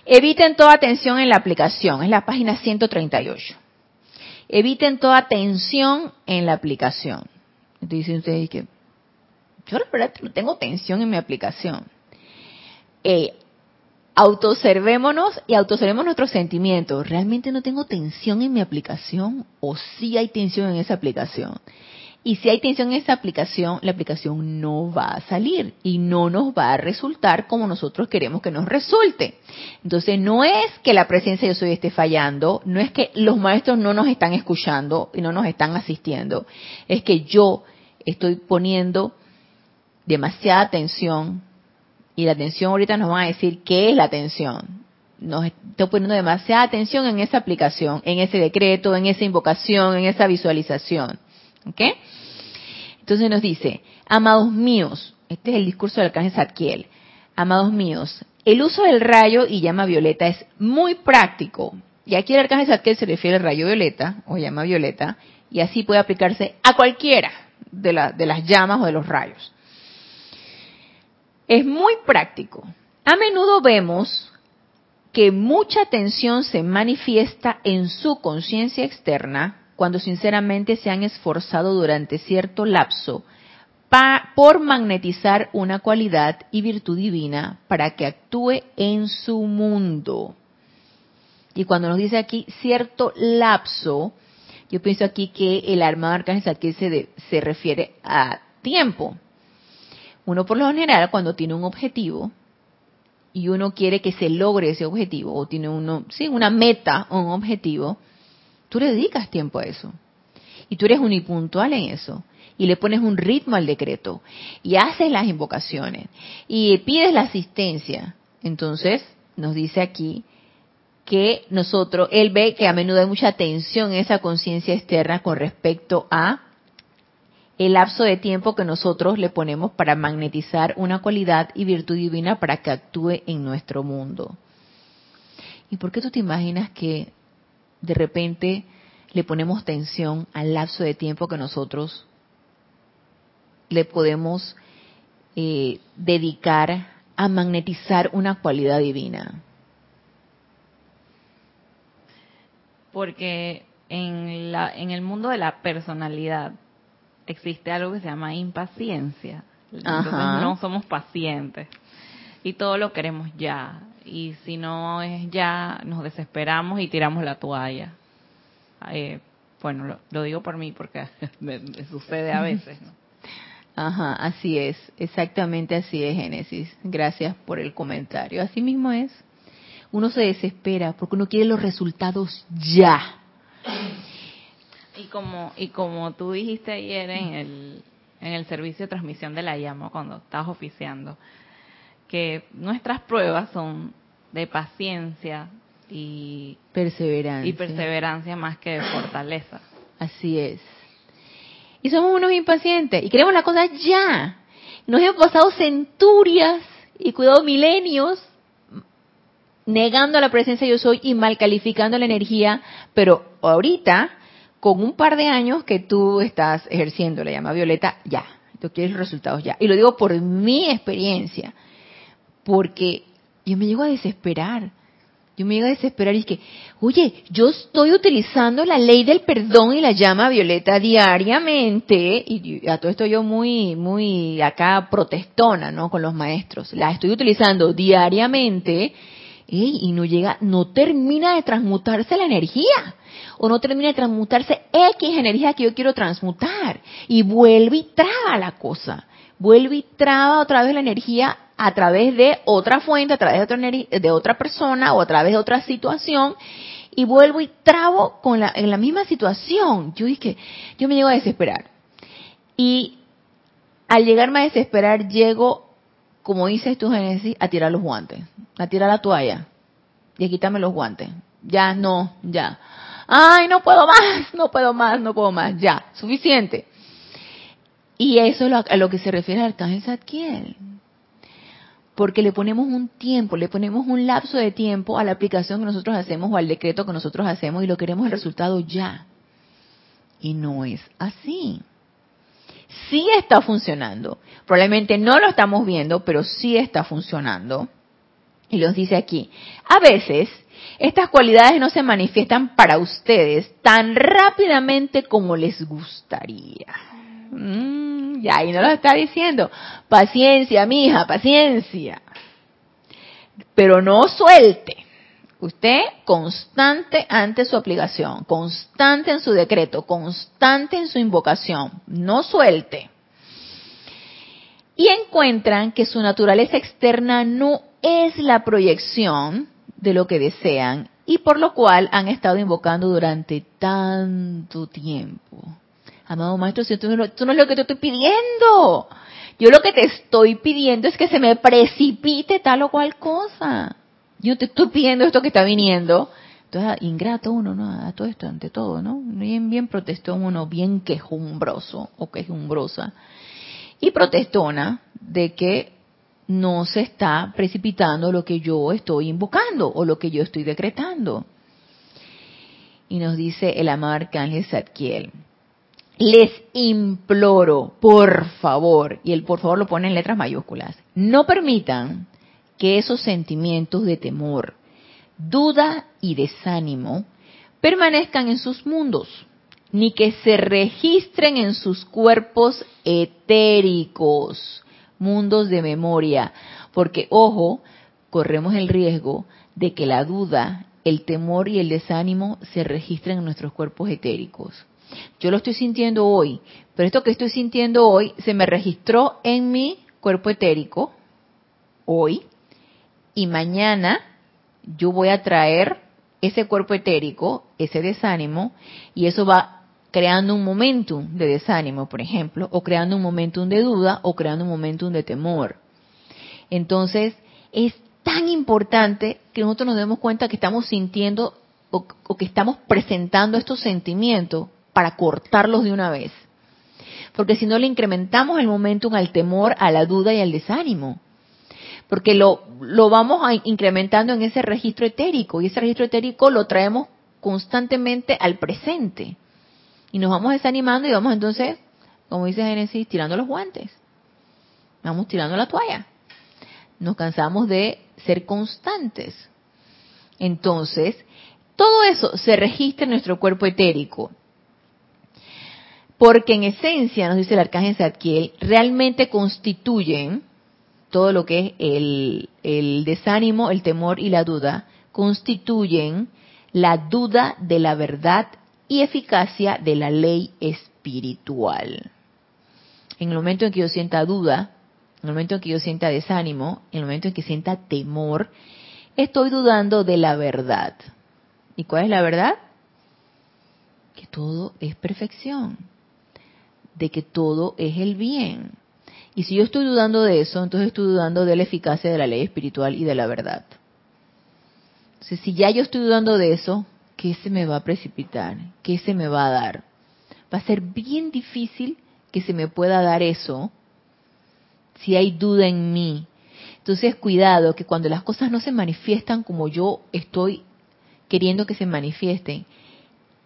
Eviten toda tensión en la aplicación, es la página 138. Eviten toda tensión en la aplicación. Entonces dicen ustedes que yo la verdad no tengo tensión en mi aplicación. Eh, autoobservémonos y autoobservemos nuestros sentimientos. ¿Realmente no tengo tensión en mi aplicación o sí hay tensión en esa aplicación? Y si hay tensión en esa aplicación, la aplicación no va a salir y no nos va a resultar como nosotros queremos que nos resulte. Entonces no es que la presencia de yo soy esté fallando, no es que los maestros no nos están escuchando y no nos están asistiendo, es que yo estoy poniendo demasiada atención y la atención ahorita nos va a decir qué es la atención. Nos estoy poniendo demasiada atención en esa aplicación, en ese decreto, en esa invocación, en esa visualización. ¿Ok? Entonces nos dice, amados míos, este es el discurso del arcángel Zadkiel, amados míos, el uso del rayo y llama violeta es muy práctico. Y aquí el arcángel Zadkiel se refiere al rayo violeta o llama violeta y así puede aplicarse a cualquiera de, de las llamas o de los rayos. Es muy práctico. A menudo vemos que mucha tensión se manifiesta en su conciencia externa cuando sinceramente se han esforzado durante cierto lapso por magnetizar una cualidad y virtud divina para que actúe en su mundo. Y cuando nos dice aquí cierto lapso, yo pienso aquí que el armado arcángel aquí se, se refiere a tiempo. Uno por lo general cuando tiene un objetivo y uno quiere que se logre ese objetivo o tiene uno, sí, una meta o un objetivo, tú le dedicas tiempo a eso. Y tú eres unipuntual en eso. Y le pones un ritmo al decreto. Y haces las invocaciones. Y pides la asistencia. Entonces, nos dice aquí que nosotros, él ve que a menudo hay mucha tensión en esa conciencia externa con respecto a el lapso de tiempo que nosotros le ponemos para magnetizar una cualidad y virtud divina para que actúe en nuestro mundo. ¿Y por qué tú te imaginas que de repente le ponemos tensión al lapso de tiempo que nosotros le podemos eh, dedicar a magnetizar una cualidad divina? Porque en, la, en el mundo de la personalidad, existe algo que se llama impaciencia. Entonces no somos pacientes y todo lo queremos ya. Y si no es ya, nos desesperamos y tiramos la toalla. Eh, bueno, lo, digo por mí porque [laughs] me, sucede a veces. Ajá, así es, exactamente así es Génesis. Gracias por el comentario. Así mismo es. Uno se desespera porque uno quiere los resultados ya. Y como, y como tú dijiste ayer en el, en el servicio de transmisión de la llama, cuando estabas oficiando, que nuestras pruebas son de paciencia y perseverancia. Y perseverancia más que de fortaleza. Así es. Y somos unos impacientes y queremos las cosas ya. Nos hemos pasado centurias y cuidado milenios negando la presencia yo soy y mal calificando la energía, pero ahorita con un par de años que tú estás ejerciendo la llama violeta, ya, tú quieres resultados ya. Y lo digo por mi experiencia, porque yo me llego a desesperar. Yo me llego a desesperar y es que, oye, yo estoy utilizando la ley del perdón y la llama violeta diariamente, y a todo esto yo muy, muy acá protestona, ¿no? Con los maestros. La estoy utilizando diariamente, y no llega, no termina de transmutarse la energía o no termina de transmutarse X energía que yo quiero transmutar. Y vuelve y traba la cosa. Vuelve y traba otra vez la energía a través de otra fuente, a través de otra, de otra persona o a través de otra situación y vuelvo y trabo con la, en la misma situación. Yo dije, yo me llego a desesperar. Y al llegarme a desesperar, llego, como dices tú, Genesis, a tirar los guantes, a tirar la toalla y a quitarme los guantes. Ya, no, ya. Ay, no puedo más, no puedo más, no puedo más, ya, suficiente. Y eso es a lo que se refiere al arcángel Zadkiel. Porque le ponemos un tiempo, le ponemos un lapso de tiempo a la aplicación que nosotros hacemos o al decreto que nosotros hacemos y lo queremos el resultado ya. Y no es así. Sí está funcionando. Probablemente no lo estamos viendo, pero sí está funcionando. Y los dice aquí. A veces estas cualidades no se manifiestan para ustedes tan rápidamente como les gustaría. Mm, ya ahí no lo está diciendo. Paciencia, mija, paciencia. Pero no suelte. Usted constante ante su aplicación, constante en su decreto, constante en su invocación. No suelte. Y encuentran que su naturaleza externa no es la proyección de lo que desean y por lo cual han estado invocando durante tanto tiempo. Amado maestro, si tú, no, no es lo que te estoy pidiendo. Yo lo que te estoy pidiendo es que se me precipite tal o cual cosa. Yo te estoy pidiendo esto que está viniendo. Entonces, ah, ingrato uno, ¿no? A todo esto, ante todo, ¿no? Bien, bien protestó uno, bien quejumbroso o quejumbrosa. Y protestona de que no se está precipitando lo que yo estoy invocando o lo que yo estoy decretando. Y nos dice el amado arcángel Zadkiel, les imploro, por favor, y el por favor lo pone en letras mayúsculas, no permitan que esos sentimientos de temor, duda y desánimo permanezcan en sus mundos, ni que se registren en sus cuerpos etéricos mundos de memoria, porque ojo, corremos el riesgo de que la duda, el temor y el desánimo se registren en nuestros cuerpos etéricos. Yo lo estoy sintiendo hoy, pero esto que estoy sintiendo hoy se me registró en mi cuerpo etérico hoy y mañana yo voy a traer ese cuerpo etérico, ese desánimo, y eso va creando un momentum de desánimo, por ejemplo, o creando un momentum de duda, o creando un momentum de temor. Entonces, es tan importante que nosotros nos demos cuenta que estamos sintiendo o, que estamos presentando estos sentimientos para cortarlos de una vez. Porque si no le incrementamos el momentum al temor, a la duda y al desánimo. Porque lo, lo vamos a incrementando en ese registro etérico y ese registro etérico lo traemos constantemente al presente. Y nos vamos desanimando y vamos entonces, como dice Génesis, tirando los guantes. Vamos tirando la toalla. Nos cansamos de ser constantes. Entonces, todo eso se registra en nuestro cuerpo etérico. Porque en esencia, nos dice el arcángel Zadkiel, realmente constituyen todo lo que es el, el desánimo, el temor y la duda, constituyen la duda de la verdad y eficacia de la ley espiritual. En el momento en que yo sienta duda, en el momento en que yo sienta desánimo, en el momento en que sienta temor, estoy dudando de la verdad. ¿Y cuál es la verdad? Que todo es perfección, de que todo es el bien. Y si yo estoy dudando de eso, entonces estoy dudando de la eficacia de la ley espiritual y de la verdad. Entonces, si ya yo estoy dudando de eso, ¿qué se me va a precipitar? ¿Qué se me va a dar? Va a ser bien difícil que se me pueda dar eso si hay duda en mí. Entonces, cuidado, que cuando las cosas no se manifiestan como yo estoy queriendo que se manifiesten,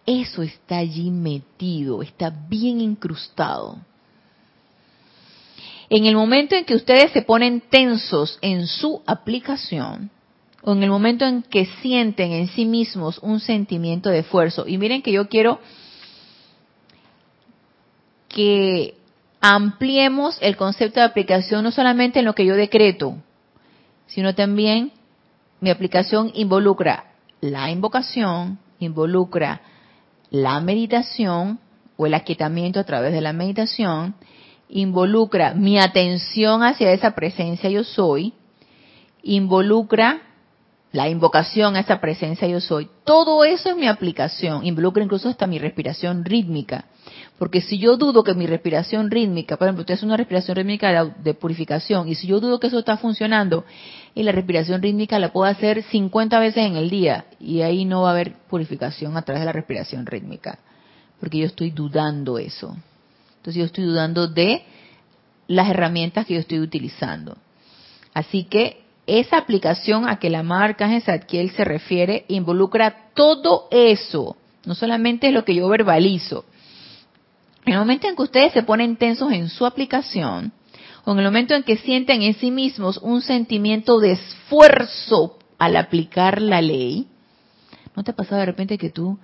eso está allí metido, está bien incrustado. En el momento en que ustedes se ponen tensos en su aplicación, o en el momento en que sienten en sí mismos un sentimiento de esfuerzo. Y miren que yo quiero que ampliemos el concepto de aplicación no solamente en lo que yo decreto, sino también mi aplicación involucra la invocación, involucra la meditación o el aquietamiento a través de la meditación, involucra mi atención hacia esa presencia yo soy, involucra la invocación a esa presencia yo soy. Todo eso es mi aplicación, involucra incluso hasta mi respiración rítmica. Porque si yo dudo que mi respiración rítmica, por ejemplo, usted hace una respiración rítmica de, purificación, y si yo dudo que eso está funcionando, y la respiración rítmica la puedo hacer 50 veces en el día, y ahí no va a haber purificación a través de la respiración rítmica, porque yo estoy dudando eso. Entonces yo estoy dudando de las herramientas que yo estoy utilizando. Así que esa aplicación a que la marca Zadkiel se refiere involucra todo eso, no solamente es lo que yo verbalizo. En el momento en que ustedes se ponen tensos en su aplicación, o en el momento en que sienten en sí mismos un sentimiento de esfuerzo al aplicar la ley, ¿no te ha pasado de repente que tú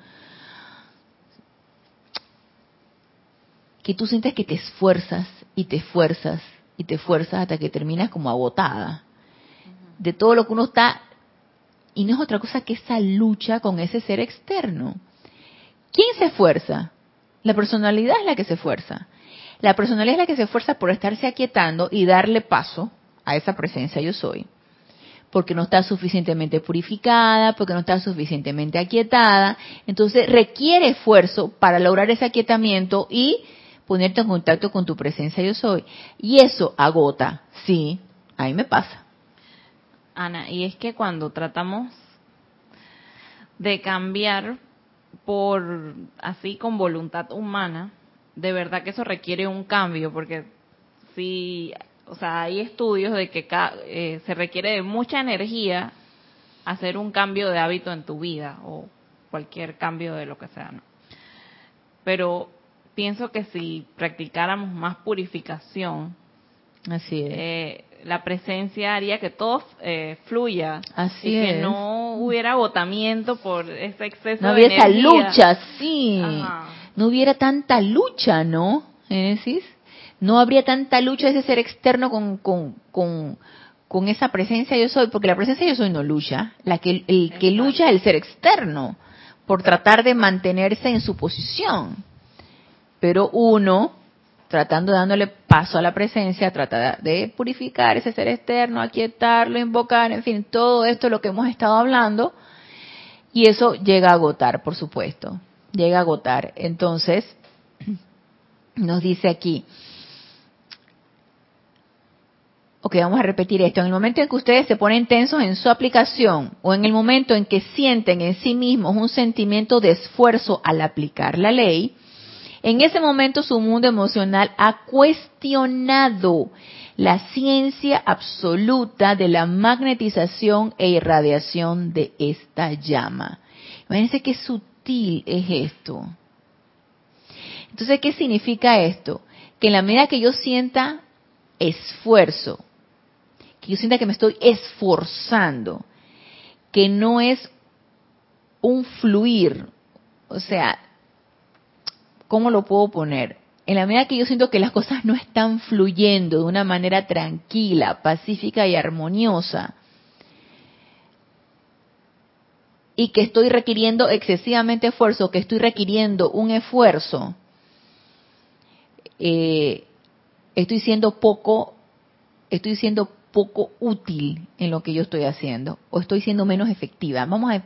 que tú sientes que te esfuerzas y te esfuerzas y te esfuerzas hasta que terminas como agotada de todo lo que uno está y no es otra cosa que esa lucha con ese ser externo. ¿Quién se esfuerza? La personalidad es la que se esfuerza. La personalidad es la que se esfuerza por estarse aquietando y darle paso a esa presencia yo soy. Porque no está suficientemente purificada, porque no está suficientemente aquietada. Entonces requiere esfuerzo para lograr ese aquietamiento y ponerte en contacto con tu presencia yo soy. Y eso agota. Sí, a mí me pasa. Ana, y es que cuando tratamos de cambiar por así con voluntad humana, de verdad que eso requiere un cambio, porque si, o sea, hay estudios de que eh, se requiere de mucha energía hacer un cambio de hábito en tu vida o cualquier cambio de lo que sea, ¿no? Pero pienso que si practicáramos más purificación, así es. Eh, la presencia haría que todo eh, fluya. Así y que no hubiera agotamiento por ese exceso no de energía. esa lucha, sí. No hubiera tanta lucha, ¿no? Génesis. No habría tanta lucha de ese ser externo con, con, con, con esa presencia yo soy, porque la presencia yo soy no lucha. La que, el que lucha es el ser externo, por tratar de mantenerse en su posición. Pero uno tratando dándole paso a la presencia, trata de purificar ese ser externo, aquietarlo, invocar, en fin, todo esto es lo que hemos estado hablando, y eso llega a agotar, por supuesto, llega a agotar. Entonces, [clears throat] nos dice aquí, ok, vamos a repetir esto, en el momento en que ustedes se ponen tensos en su aplicación, o en el momento en que sienten en sí mismos un sentimiento de esfuerzo al aplicar la ley, en ese momento su mundo emocional ha cuestionado la ciencia absoluta de la magnetización e irradiación de esta llama. Imagínense qué sutil es esto. Entonces, ¿qué significa esto? Que en la medida que yo sienta esfuerzo, que yo sienta que me estoy esforzando, que no es un fluir, o sea, ¿cómo lo puedo poner? En la medida que yo siento que las cosas no están fluyendo de una manera tranquila, pacífica y armoniosa, y que estoy requiriendo excesivamente esfuerzo, que estoy requiriendo un esfuerzo, eh, estoy siendo poco, estoy siendo poco útil en lo que yo estoy haciendo o estoy siendo menos efectiva. Vamos a,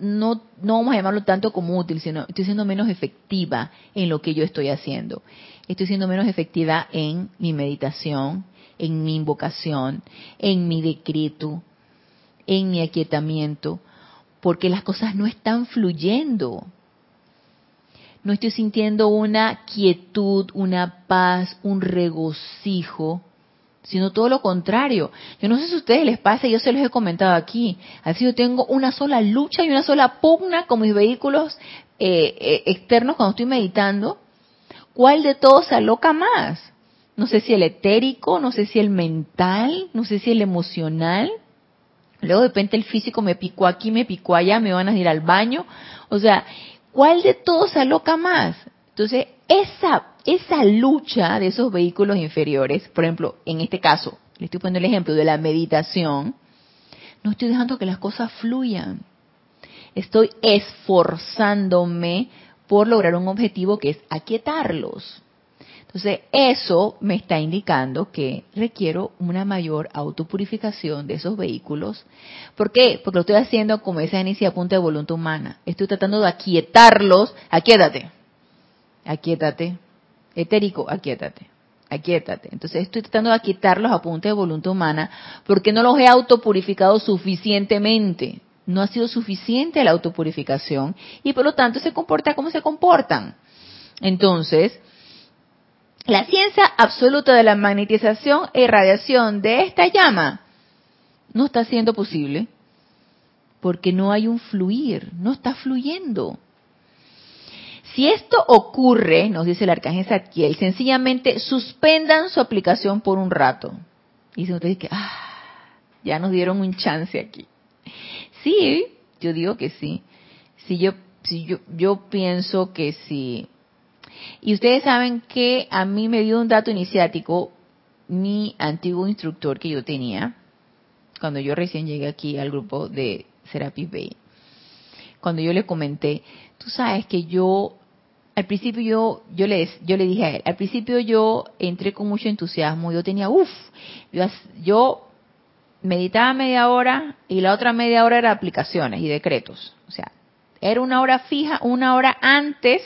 no, no vamos a llamarlo tanto como útil, sino estoy siendo menos efectiva en lo que yo estoy haciendo. Estoy siendo menos efectiva en mi meditación, en mi invocación, en mi decreto, en mi aquietamiento, porque las cosas no están fluyendo. No estoy sintiendo una quietud, una paz, un regocijo sino todo lo contrario. Yo no sé si a ustedes les pasa, yo se los he comentado aquí, así yo tengo una sola lucha y una sola pugna con mis vehículos eh, eh, externos cuando estoy meditando. ¿Cuál de todos se aloca más? No sé si el etérico, no sé si el mental, no sé si el emocional. Luego de repente el físico me picó aquí, me picó allá, me van a ir al baño. O sea, ¿cuál de todos se aloca más? Entonces, esa, esa lucha de esos vehículos inferiores, por ejemplo, en este caso, le estoy poniendo el ejemplo de la meditación, no estoy dejando que las cosas fluyan. Estoy esforzándome por lograr un objetivo que es aquietarlos. Entonces, eso me está indicando que requiero una mayor autopurificación de esos vehículos. ¿Por qué? Porque lo estoy haciendo, como esa inicia punta de voluntad humana. Estoy tratando de aquietarlos. Aquietate. Aquietate. Etérico, aquietate. Aquietate. Entonces estoy tratando de aquietarlos a punta de voluntad humana porque no los he autopurificado suficientemente. No ha sido suficiente la autopurificación y por lo tanto se comporta como se comportan. Entonces, la ciencia absoluta de la magnetización e irradiación de esta llama no está siendo posible porque no hay un fluir, no está fluyendo. Si esto ocurre, nos dice el arcángel Zadkiel, sencillamente suspendan su aplicación por un rato. Y ustedes que, ah, ya nos dieron un chance aquí. Sí, yo digo que sí. Si yo, si yo, yo pienso que sí y ustedes saben que a mí me dio un dato iniciático mi antiguo instructor que yo tenía cuando yo recién llegué aquí al grupo de Serapis Bay. Cuando yo le comenté, tú sabes que yo al principio yo yo le yo le dije a él, al principio yo entré con mucho entusiasmo, yo tenía uff, yo, yo meditaba media hora y la otra media hora era aplicaciones y decretos, o sea, era una hora fija, una hora antes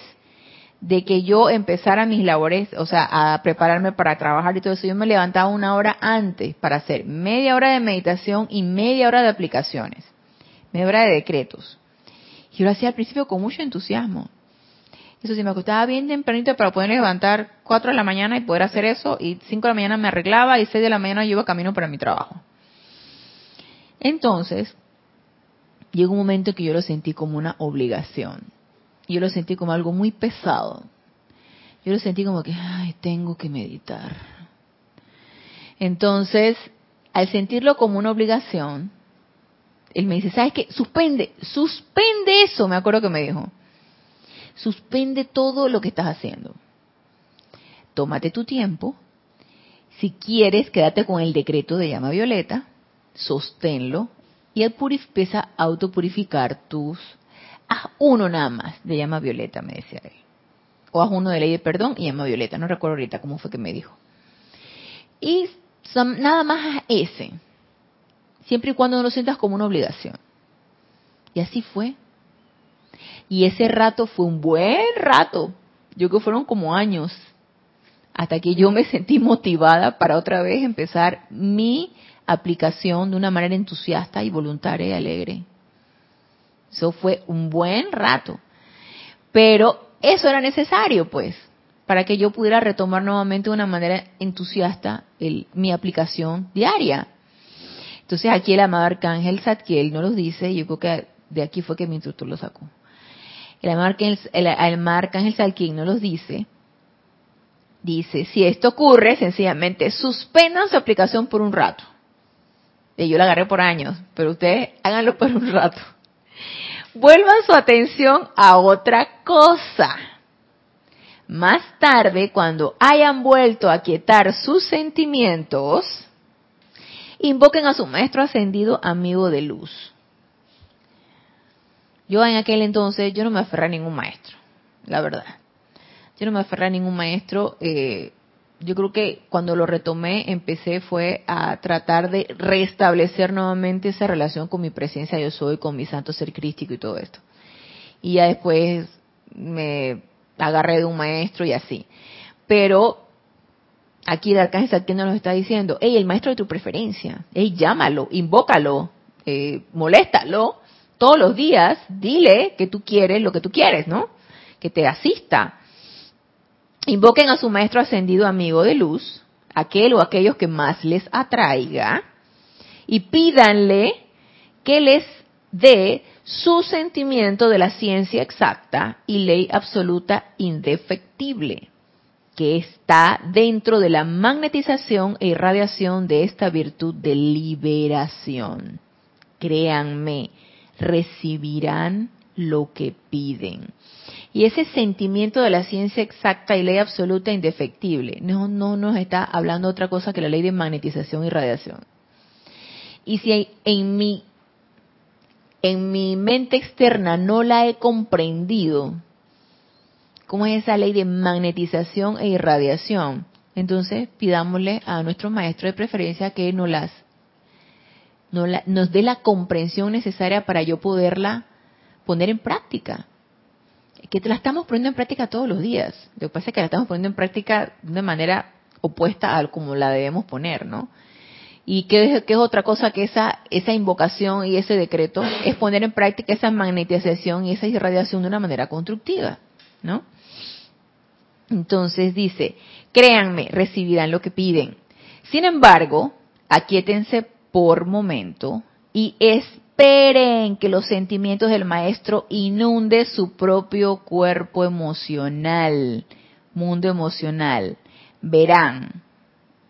de que yo empezara mis labores, o sea, a prepararme para trabajar y todo eso, yo me levantaba una hora antes para hacer media hora de meditación y media hora de aplicaciones, media hora de decretos. Y yo lo hacía al principio con mucho entusiasmo. Eso sí, me acostaba bien tempranito para poder levantar 4 de la mañana y poder hacer eso, y 5 de la mañana me arreglaba y 6 de la mañana yo iba camino para mi trabajo. Entonces, llegó un momento que yo lo sentí como una obligación yo lo sentí como algo muy pesado. Yo lo sentí como que, ay, tengo que meditar. Entonces, al sentirlo como una obligación, él me dice, ¿sabes qué? Suspende, suspende eso, me acuerdo que me dijo. Suspende todo lo que estás haciendo. Tómate tu tiempo. Si quieres, quédate con el decreto de llama violeta, sosténlo y empieza a autopurificar tus haz uno nada más de llama violeta, me decía él. O haz uno de ley de perdón y llama violeta. No recuerdo ahorita cómo fue que me dijo. Y nada más ese. Siempre y cuando no lo sientas como una obligación. Y así fue. Y ese rato fue un buen rato. Yo creo que fueron como años. Hasta que yo me sentí motivada para otra vez empezar mi aplicación de una manera entusiasta y voluntaria y alegre. Eso fue un buen rato. Pero eso era necesario, pues, para que yo pudiera retomar nuevamente de una manera entusiasta mi aplicación diaria. Entonces aquí el amado arcángel Zadkiel no los dice, yo creo que de aquí fue que mi instructor lo sacó. El arcángel, el, arcángel Zadkiel no los dice, dice, si esto ocurre, sencillamente suspendan su aplicación por un rato. Y yo la agarré por años, pero ustedes háganlo por un rato vuelvan su atención a otra cosa. Más tarde, cuando hayan vuelto a quietar sus sentimientos, invoquen a su maestro ascendido amigo de luz. Yo en aquel entonces, yo no me aferré a ningún maestro, la verdad. Yo no me aferré a ningún maestro. Eh, yo creo que cuando lo retomé empecé fue a tratar de restablecer nuevamente esa relación con mi presencia yo soy, con mi santo ser crístico y todo esto. Y ya después me agarré de un maestro y así. Pero aquí el arcángel Satkiel nos está diciendo, hey, el maestro de tu preferencia, hey, llámalo, invócalo, eh, moléstalo todos los días, dile que tú quieres lo que tú quieres, ¿no? Que te asista Invoquen a su maestro ascendido amigo de luz, aquel o aquellos que más les atraiga, y pídanle que les dé su sentimiento de la ciencia exacta y ley absoluta indefectible, que está dentro de la magnetización e irradiación de esta virtud de liberación. Créanme, recibirán lo que piden. Y ese sentimiento de la ciencia exacta y ley absoluta indefectible no, no nos está hablando otra cosa que la ley de magnetización y radiación. Y si en mi, en mi mente externa no la he comprendido, cómo es esa ley de magnetización e irradiación. Entonces pidámosle a nuestro maestro de preferencia que nos las nos dé la comprensión necesaria para yo poderla poner en práctica. Que la estamos poniendo en práctica todos los días. Lo que pasa es que la estamos poniendo en práctica de una manera opuesta a como la debemos poner, ¿no? Y qué es, es otra cosa que esa, esa invocación y ese decreto es poner en práctica esa magnetización y esa irradiación de una manera constructiva, ¿no? Entonces dice, créanme, recibirán lo que piden. Sin embargo, aquíétense por momento y esperen que los sentimientos del maestro inunde su propio cuerpo emocional, mundo emocional. Verán,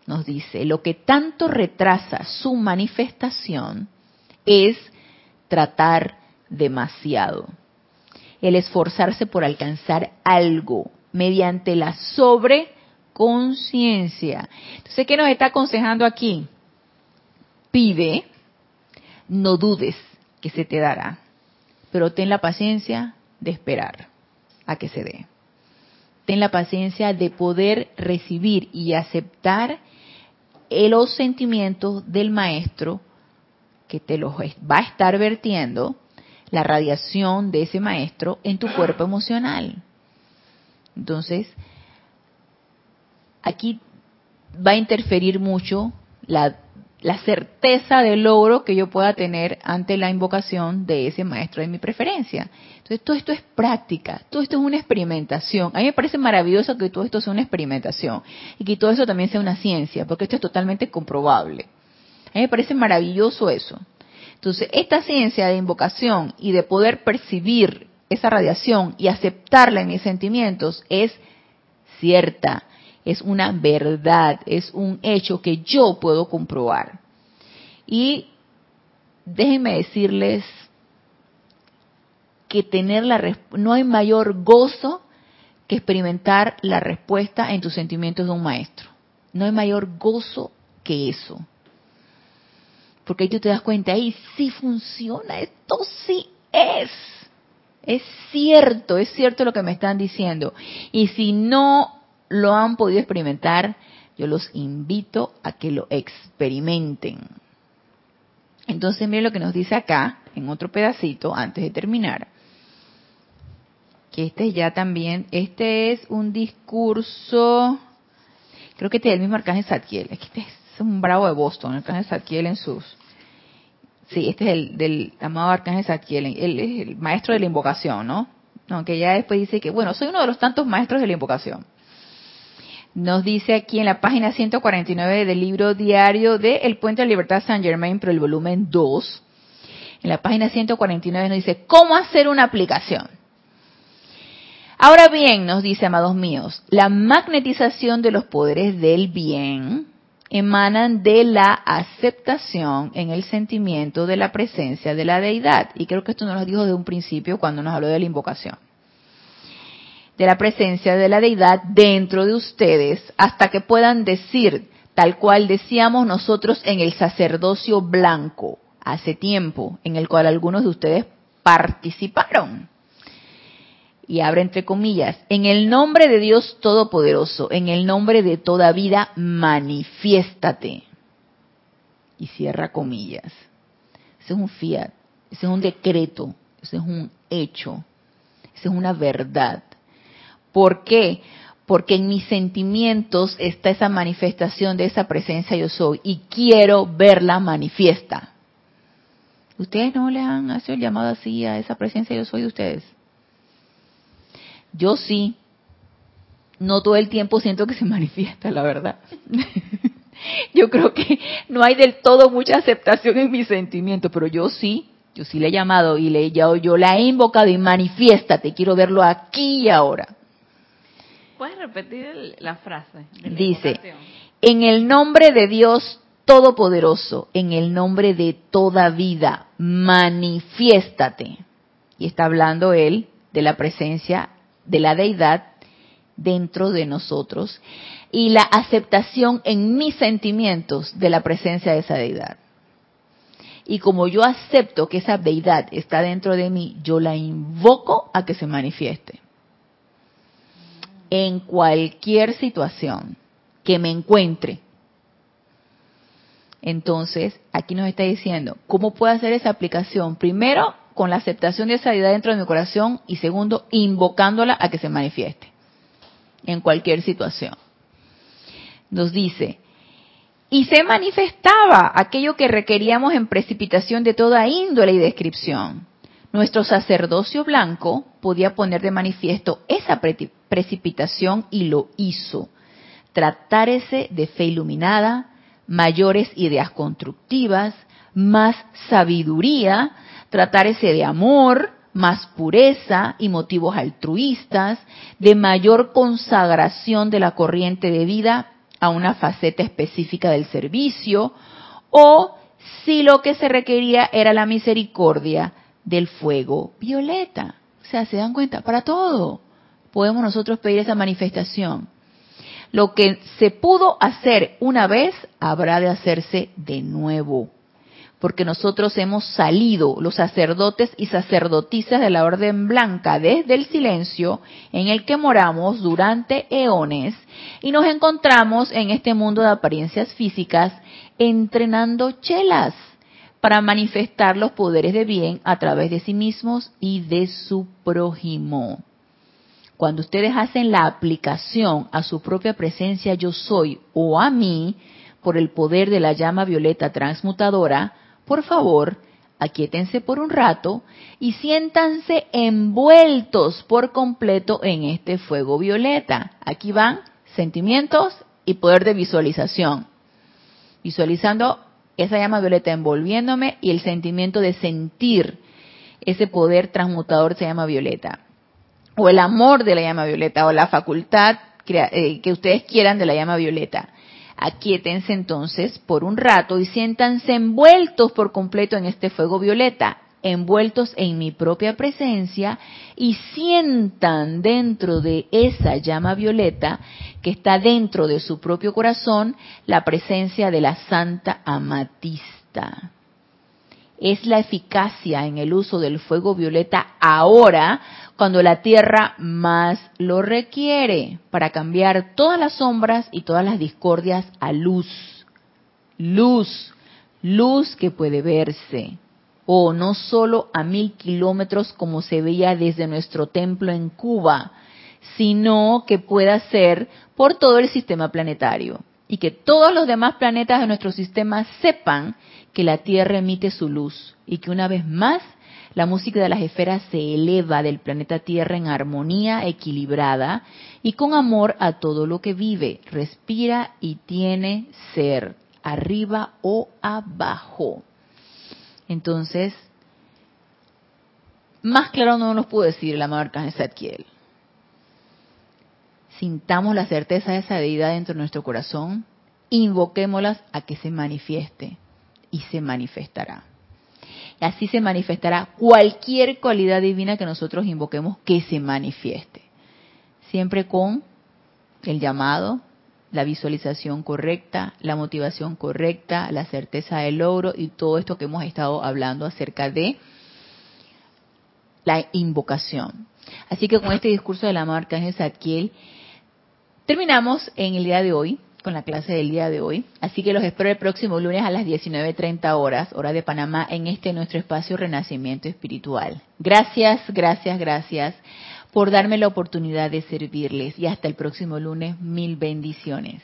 nos dice, lo que tanto retrasa su manifestación es tratar demasiado. El esforzarse por alcanzar algo mediante la sobreconciencia. Entonces, ¿qué nos está aconsejando aquí? Pide, no dudes que se te dará, pero ten la paciencia de esperar a que se dé. Ten la paciencia de poder recibir y aceptar los sentimientos del maestro que te los va a estar vertiendo, la radiación de ese maestro en tu cuerpo emocional. Entonces, aquí va a interferir mucho la, certeza del logro que yo pueda tener ante la invocación de ese maestro de mi preferencia. Entonces, todo esto es práctica, todo esto es una experimentación. A mí me parece maravilloso que todo esto sea una experimentación y que todo eso también sea una ciencia, porque esto es totalmente comprobable. A mí me parece maravilloso eso. Entonces, esta ciencia de invocación y de poder percibir esa radiación y aceptarla en mis sentimientos es cierta, es una verdad, es un hecho que yo puedo comprobar. Y déjenme decirles que tener la no hay mayor gozo que experimentar la respuesta en tus sentimientos de un maestro. No hay mayor gozo que eso. Porque ahí tú te das cuenta, ahí sí funciona, esto sí es. Es cierto, es cierto lo que me están diciendo. Y si no lo han podido experimentar, yo los invito a que lo experimenten. Entonces, miren lo que nos dice acá, en otro pedacito, antes de terminar. Que este ya también, este es un discurso, creo que este es el mismo Arcángel Zadkiel, este es un bravo de Boston, Arcángel Zadkiel en sus, Sí, este es el del amado Arcángel Zadkiel, él es el maestro de la invocación, ¿no? Aunque ya después dice que, bueno, soy uno de los tantos maestros de la invocación. Nos dice aquí en la página 149 del libro diario de El Puente de Libertad San Germain, pero el volumen 2, en la página 149 nos dice, ¿cómo hacer una aplicación? Ahora bien, nos dice, amados míos, la magnetización de los poderes del bien emanan de la aceptación en el sentimiento de la presencia de la deidad. Y creo que esto nos lo dijo de un principio cuando nos habló de la invocación. De la presencia de la deidad dentro de ustedes hasta que puedan decir, tal cual decíamos nosotros en el sacerdocio blanco hace tiempo, en el cual algunos de ustedes participaron y abre entre comillas, en el nombre de Dios Todopoderoso, en el nombre de toda vida, manifiéstate. Y cierra comillas. Ese es un fiat, ese es un decreto, ese es un hecho, esa es una verdad. ¿Por qué? Porque en mis sentimientos está esa manifestación de esa presencia yo soy y quiero verla manifiesta. ¿Ustedes no le han hecho el llamado así a esa presencia yo soy de ustedes? Yo sí, no todo el tiempo siento que se [laughs] manifiesta, la verdad. [laughs] yo creo que no hay del todo mucha aceptación en mis sentimientos, pero yo sí, yo sí le he llamado y le, yo, yo la he invocado y manifiéstate, quiero verlo aquí y ahora. ¿Puedes repetir la frase? Dice, en el nombre de Dios Todopoderoso, en el nombre de toda vida, manifiéstate. Y está hablando él de la presencia de la deidad dentro de nosotros y la aceptación en mis sentimientos de la presencia de esa deidad. Y como yo acepto que esa deidad está dentro de mí, yo la invoco a que se manifieste. En cualquier situación que me encuentre. Entonces, aquí nos está diciendo, ¿cómo puedo hacer esa aplicación? Primero, con la aceptación de esa idea dentro de mi corazón y segundo, invocándola a que se manifieste en cualquier situación. Nos dice, y se manifestaba aquello que requeríamos en precipitación de toda índole y descripción. Nuestro sacerdocio blanco podía poner de manifiesto esa precipitación y lo hizo. Tratarse de fe iluminada, mayores ideas constructivas, más sabiduría, tratarse de amor, más pureza y motivos altruistas, de mayor consagración de la corriente de vida a una faceta específica del servicio, o si lo que se requería era la misericordia del fuego violeta. O sea, se dan cuenta, para todo podemos nosotros pedir esa manifestación. Lo que se pudo hacer una vez habrá de hacerse de nuevo porque nosotros hemos salido, los sacerdotes y sacerdotisas de la Orden Blanca, desde el silencio en el que moramos durante eones y nos encontramos en este mundo de apariencias físicas entrenando chelas para manifestar los poderes de bien a través de sí mismos y de su prójimo. Cuando ustedes hacen la aplicación a su propia presencia yo soy o a mí, por el poder de la llama violeta transmutadora, por favor, aquíétense por un rato y siéntanse envueltos por completo en este fuego violeta. Aquí van sentimientos y poder de visualización. Visualizando esa llama violeta envolviéndome y el sentimiento de sentir ese poder transmutador se llama violeta. O el amor de la llama violeta o la facultad eh, que ustedes quieran de la llama violeta. Aquíétense entonces por un rato y siéntanse envueltos por completo en este fuego violeta, envueltos en mi propia presencia y sientan dentro de esa llama violeta que está dentro de su propio corazón la presencia de la Santa Amatista. Es la eficacia en el uso del fuego violeta ahora cuando la tierra más lo requiere para cambiar todas las sombras y todas las discordias a luz. Luz, luz que puede verse. O no solo a mil kilómetros como se veía desde nuestro templo en Cuba, sino que pueda ser por todo el sistema planetario. Y que todos los demás planetas de nuestro sistema sepan que la Tierra emite su luz y que una vez más la música de las esferas se eleva del planeta Tierra en armonía equilibrada y con amor a todo lo que vive, respira y tiene ser, arriba o abajo. Entonces, más claro no nos pudo decir la Arcángel Zadkiel. Sintamos la certeza de esa deidad dentro de nuestro corazón, invoquémoslas a que se manifieste y se manifestará así se manifestará cualquier cualidad divina que nosotros invoquemos que se manifieste. Siempre con el llamado, la visualización correcta, la motivación correcta, la certeza del logro y todo esto que hemos estado hablando acerca de la invocación. Así que con este discurso de la marca Ángel Zadkiel, terminamos en el día de hoy con la clase del día de hoy. Así que los espero el próximo lunes a las 19.30 horas, hora de Panamá, en este nuestro espacio Renacimiento Espiritual. Gracias, gracias, gracias por darme la oportunidad de servirles y hasta el próximo lunes. Mil bendiciones.